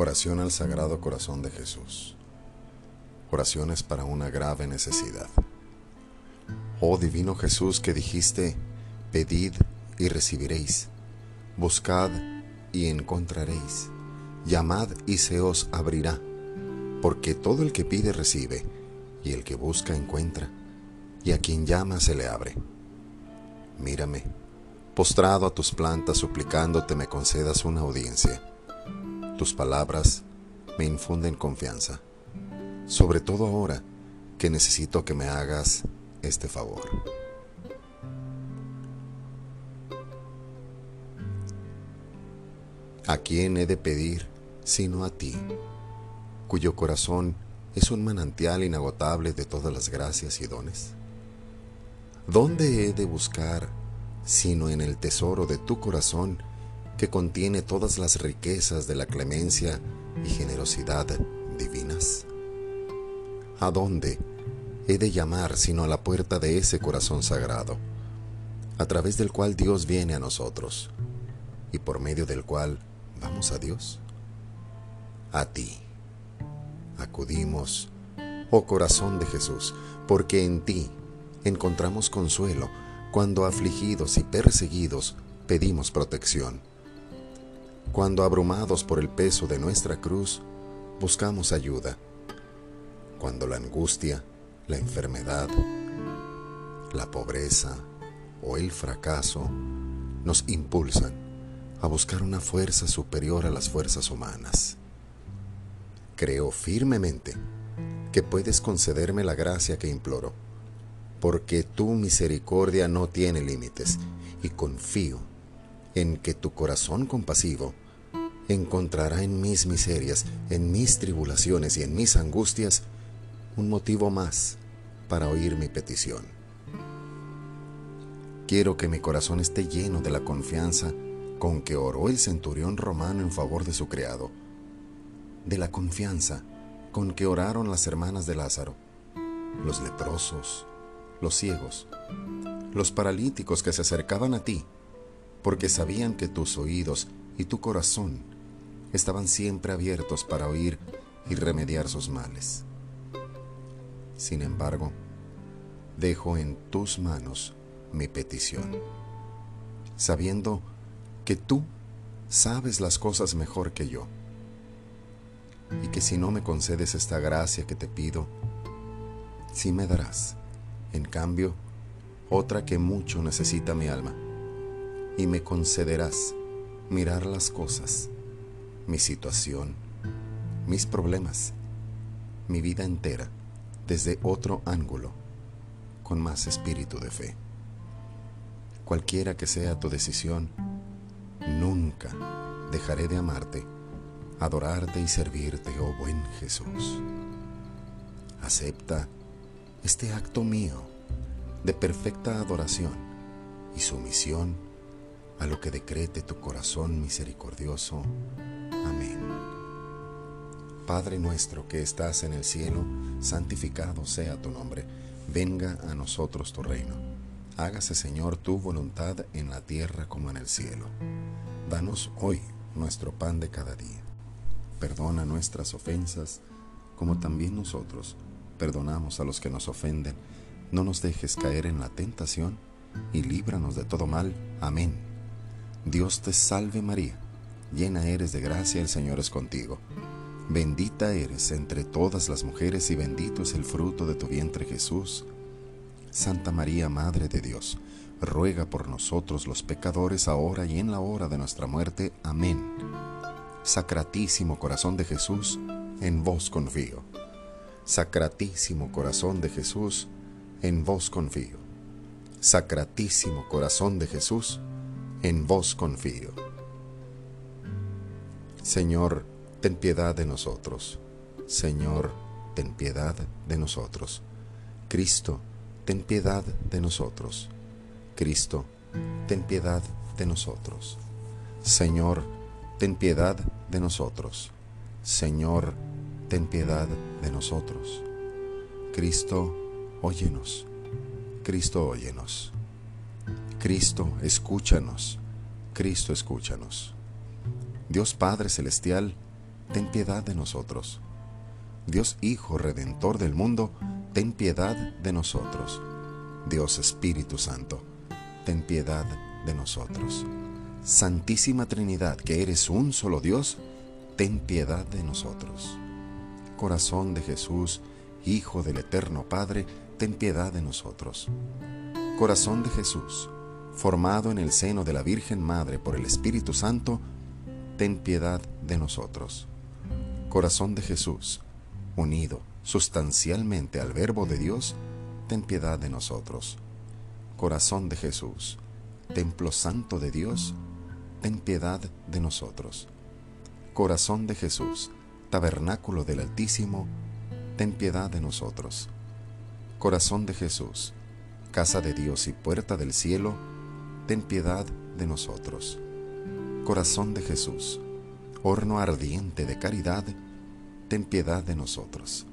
Oración al Sagrado Corazón de Jesús. Oraciones para una grave necesidad. Oh Divino Jesús que dijiste, pedid y recibiréis, buscad y encontraréis, llamad y se os abrirá, porque todo el que pide recibe, y el que busca encuentra, y a quien llama se le abre. Mírame, postrado a tus plantas suplicándote me concedas una audiencia. Tus palabras me infunden confianza, sobre todo ahora que necesito que me hagas este favor. ¿A quién he de pedir sino a ti, cuyo corazón es un manantial inagotable de todas las gracias y dones? ¿Dónde he de buscar sino en el tesoro de tu corazón que contiene todas las riquezas de la clemencia y generosidad divinas? ¿A dónde he de llamar sino a la puerta de ese corazón sagrado, a través del cual Dios viene a nosotros y por medio del cual vamos a Dios? A ti acudimos, oh corazón de Jesús, porque en ti encontramos consuelo cuando afligidos y perseguidos pedimos protección. Cuando abrumados por el peso de nuestra cruz, buscamos ayuda. Cuando la angustia, la enfermedad, la pobreza o el fracaso nos impulsan a buscar una fuerza superior a las fuerzas humanas. Creo firmemente que puedes concederme la gracia que imploro porque tu misericordia no tiene límites, y confío en que tu corazón compasivo encontrará en mis miserias, en mis tribulaciones y en mis angustias un motivo más para oír mi petición. Quiero que mi corazón esté lleno de la confianza con que oró el centurión romano en favor de su criado, de la confianza con que oraron las hermanas de Lázaro, los leprosos, los ciegos, los paralíticos que se acercaban a ti, porque sabían que tus oídos y tu corazón estaban siempre abiertos para oír y remediar sus males. Sin embargo, dejo en tus manos mi petición, sabiendo que tú sabes las cosas mejor que yo, y que si no me concedes esta gracia que te pido, sí me darás en cambio, otra que mucho necesita mi alma, y me concederás mirar las cosas, mi situación, mis problemas, mi vida entera, desde otro ángulo, con más espíritu de fe. Cualquiera que sea tu decisión, nunca dejaré de amarte, adorarte y servirte, oh buen Jesús. Acepta este acto mío de perfecta adoración y sumisión a lo que decrete tu corazón misericordioso. Amén. Padre nuestro que estás en el cielo, santificado sea tu nombre. Venga a nosotros tu reino. Hágase, Señor, tu voluntad en la tierra como en el cielo. Danos hoy nuestro pan de cada día. Perdona nuestras ofensas, como también nosotros perdonamos a los que nos ofenden. No nos dejes caer en la tentación y líbranos de todo mal. Amén. Dios te salve María, llena eres de gracia, el Señor es contigo. Bendita eres entre todas las mujeres y bendito es el fruto de tu vientre Jesús. Santa María, Madre de Dios, ruega por nosotros los pecadores ahora y en la hora de nuestra muerte. Amén. Sacratísimo corazón de Jesús, en vos confío. Sacratísimo corazón de Jesús, en vos confío. Sacratísimo corazón de Jesús, en vos confío. Señor, ten piedad de nosotros. Señor, ten piedad de nosotros. Cristo, ten piedad de nosotros. Cristo, ten piedad de nosotros. Señor, ten piedad de nosotros. Señor, ten piedad de nosotros. Cristo, óyenos. Cristo, óyenos. Cristo, escúchanos. Cristo, escúchanos. Dios Padre Celestial, ten piedad de nosotros. Dios Hijo Redentor del mundo, ten piedad de nosotros. Dios Espíritu Santo, ten piedad de nosotros. Santísima Trinidad, que eres un solo Dios, ten piedad de nosotros. Corazón de Jesús, Hijo del Eterno Padre, ten piedad de nosotros. Corazón de Jesús, formado en el seno de la Virgen Madre por el Espíritu Santo, ten piedad de nosotros. Corazón de Jesús, unido sustancialmente al Verbo de Dios, ten piedad de nosotros. Corazón de Jesús, Templo Santo de Dios, ten piedad de nosotros. Corazón de Jesús, Tabernáculo del Altísimo, ten piedad de nosotros. Corazón de Jesús, Casa de Dios y puerta del cielo, ten piedad de nosotros. Corazón de Jesús, horno ardiente de caridad, ten piedad de nosotros.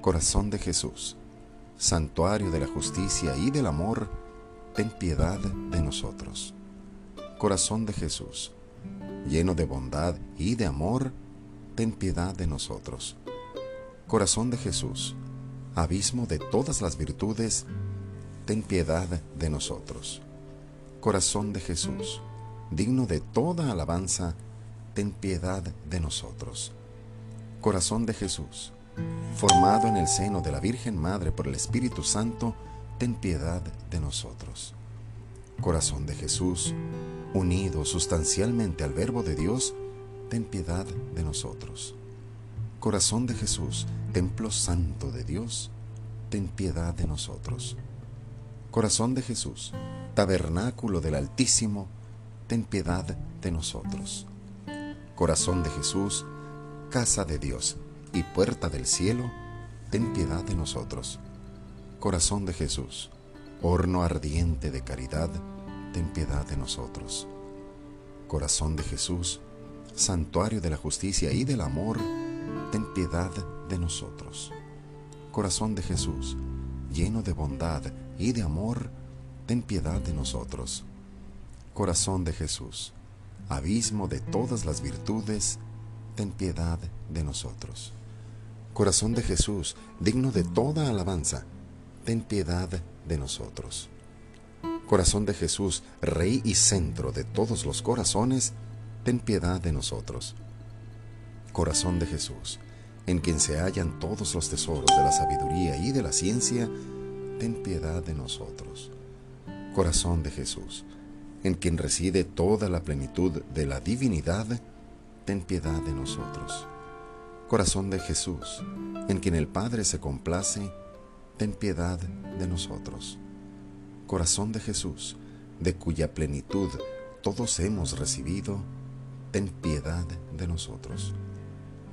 Corazón de Jesús, santuario de la justicia y del amor, ten piedad de nosotros. Corazón de Jesús, lleno de bondad y de amor, ten piedad de nosotros. Corazón de Jesús, abismo de todas las virtudes, ten piedad de nosotros. Corazón de Jesús, digno de toda alabanza, ten piedad de nosotros. Corazón de Jesús, formado en el seno de la Virgen Madre por el Espíritu Santo, ten piedad de nosotros. Corazón de Jesús, unido sustancialmente al Verbo de Dios, ten piedad de nosotros. Corazón de Jesús, templo santo de Dios, ten piedad de nosotros. Corazón de Jesús, tabernáculo del Altísimo, ten piedad de nosotros. Corazón de Jesús, casa de Dios y puerta del cielo, ten piedad de nosotros. Corazón de Jesús, horno ardiente de caridad, ten piedad de nosotros. Corazón de Jesús, santuario de la justicia y del amor, ten piedad de nosotros. Corazón de Jesús, lleno de bondad y de amor, ten piedad de nosotros. Corazón de Jesús, abismo de todas las virtudes, ten piedad de nosotros. Corazón de Jesús, digno de toda alabanza, ten piedad de nosotros. Corazón de Jesús, Rey y centro de todos los corazones, ten piedad de nosotros. Corazón de Jesús, en quien se hallan todos los tesoros de la sabiduría y de la ciencia, ten piedad de nosotros. Corazón de Jesús, en quien reside toda la plenitud de la divinidad, ten piedad de nosotros. Corazón de Jesús, en quien el Padre se complace, ten piedad de nosotros. Corazón de Jesús, de cuya plenitud todos hemos recibido, ten piedad de nosotros.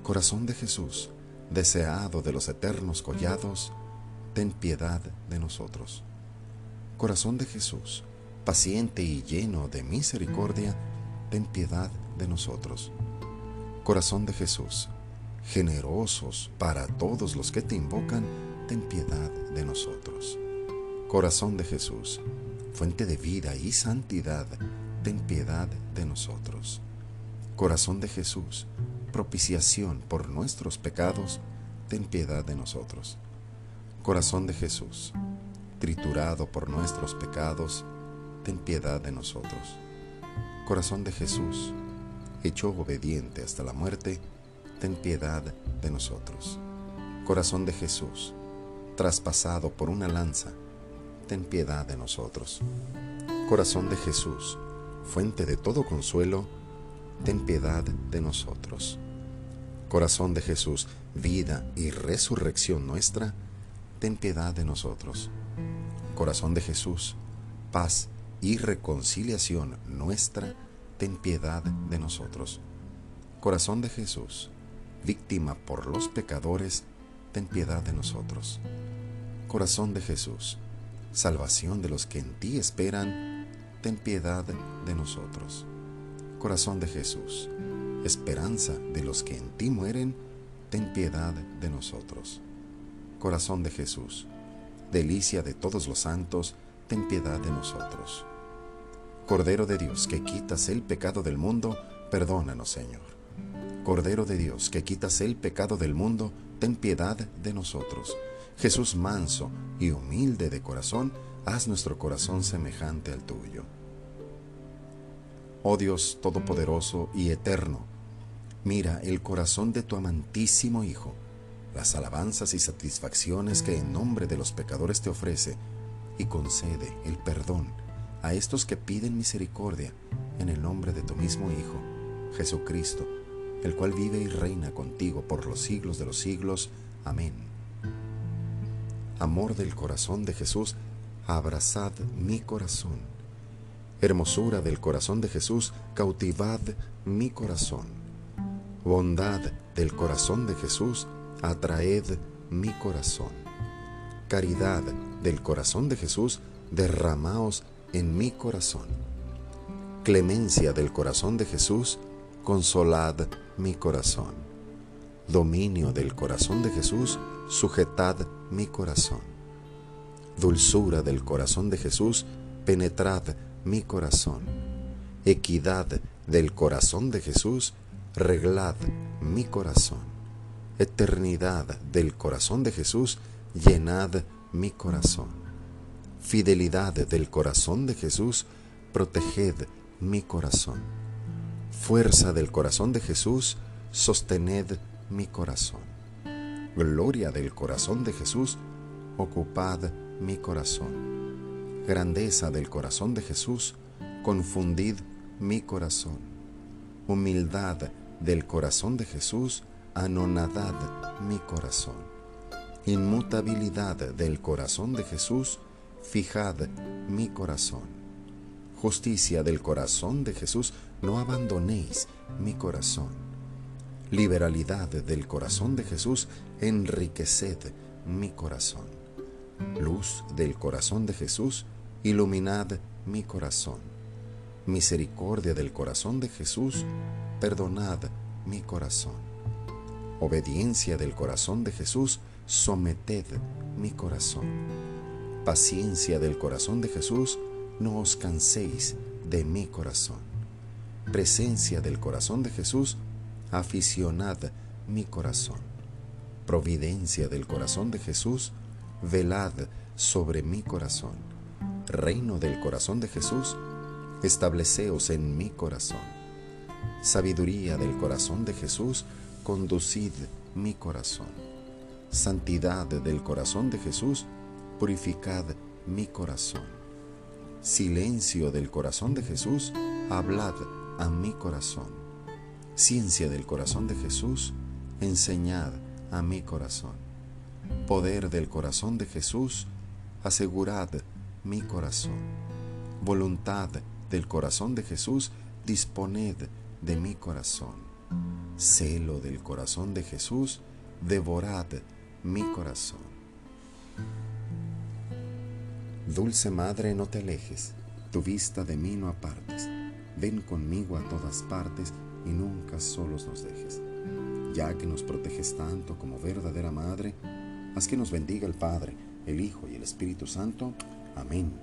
Corazón de Jesús, deseado de los eternos collados, ten piedad de nosotros. Corazón de Jesús, paciente y lleno de misericordia, ten piedad de nosotros. Corazón de Jesús, generosos para todos los que te invocan, ten piedad de nosotros. Corazón de Jesús, fuente de vida y santidad, ten piedad de nosotros. Corazón de Jesús, propiciación por nuestros pecados, ten piedad de nosotros. Corazón de Jesús, triturado por nuestros pecados, ten piedad de nosotros. Corazón de Jesús, hecho obediente hasta la muerte, ten piedad de nosotros. Corazón de Jesús, traspasado por una lanza, ten piedad de nosotros. Corazón de Jesús, fuente de todo consuelo, ten piedad de nosotros. Corazón de Jesús, vida y resurrección nuestra, ten piedad de nosotros. Corazón de Jesús, paz y reconciliación nuestra, ten piedad de nosotros. Corazón de Jesús, víctima por los pecadores, ten piedad de nosotros. Corazón de Jesús, salvación de los que en ti esperan, ten piedad de nosotros. Corazón de Jesús, esperanza de los que en ti mueren, ten piedad de nosotros. Corazón de Jesús, delicia de todos los santos, ten piedad de nosotros. Cordero de Dios, que quitas el pecado del mundo, perdónanos, Señor. Cordero de Dios, que quitas el pecado del mundo, ten piedad de nosotros. Jesús manso y humilde de corazón, haz nuestro corazón semejante al tuyo. Oh Dios Todopoderoso y Eterno, mira el corazón de tu amantísimo Hijo, las alabanzas y satisfacciones que en nombre de los pecadores te ofrece, y concede el perdón a estos que piden misericordia en el nombre de tu mismo Hijo, Jesucristo, el cual vive y reina contigo por los siglos de los siglos. Amén. Amor del corazón de Jesús, abrazad mi corazón. Hermosura del corazón de Jesús, cautivad mi corazón. Bondad del corazón de Jesús, atraed mi corazón. Caridad del corazón de Jesús, derramaos en mi corazón. Clemencia del corazón de Jesús, consolad mi corazón. Dominio del corazón de Jesús, sujetad mi corazón. Dulzura del corazón de Jesús, penetrad mi corazón. Equidad del corazón de Jesús, reglad mi corazón. Eternidad del corazón de Jesús, llenad mi corazón. Fidelidad del corazón de Jesús, proteged mi corazón Fuerza del corazón de Jesús, sostened mi corazón. Gloria del corazón de Jesús, ocupad mi corazón. Grandeza del corazón de Jesús, confundid mi corazón. Humildad del corazón de Jesús, anonadad mi corazón. Inmutabilidad del corazón de Jesús, fijad mi corazón justicia del corazón de Jesús, no abandonéis mi corazón. Liberalidad del corazón de Jesús, enriqueced mi corazón. Luz del corazón de Jesús, iluminad mi corazón. Misericordia del corazón de Jesús, perdonad mi corazón. Obediencia del corazón de Jesús, someted mi corazón. Paciencia del corazón de Jesús, no os canséis de mi corazón. Presencia del corazón de Jesús, aficionad mi corazón. Providencia del corazón de Jesús, velad sobre mi corazón. Reino del corazón de Jesús, estableceos en mi corazón. Sabiduría del corazón de Jesús, conducid mi corazón. Santidad del corazón de Jesús, purificad mi corazón Silencio del corazón de Jesús, hablad a mi corazón. Ciencia del corazón de Jesús, enseñad a mi corazón. Poder del corazón de Jesús, asegurad mi corazón. Voluntad del corazón de Jesús, disponed de mi corazón. Celo del corazón de Jesús, devorad mi corazón. Dulce Madre, no te alejes, tu vista de mí no apartes. Ven conmigo a todas partes y nunca solos nos dejes. Ya que nos proteges tanto como verdadera Madre, haz que nos bendiga el Padre, el Hijo y el Espíritu Santo. Amén.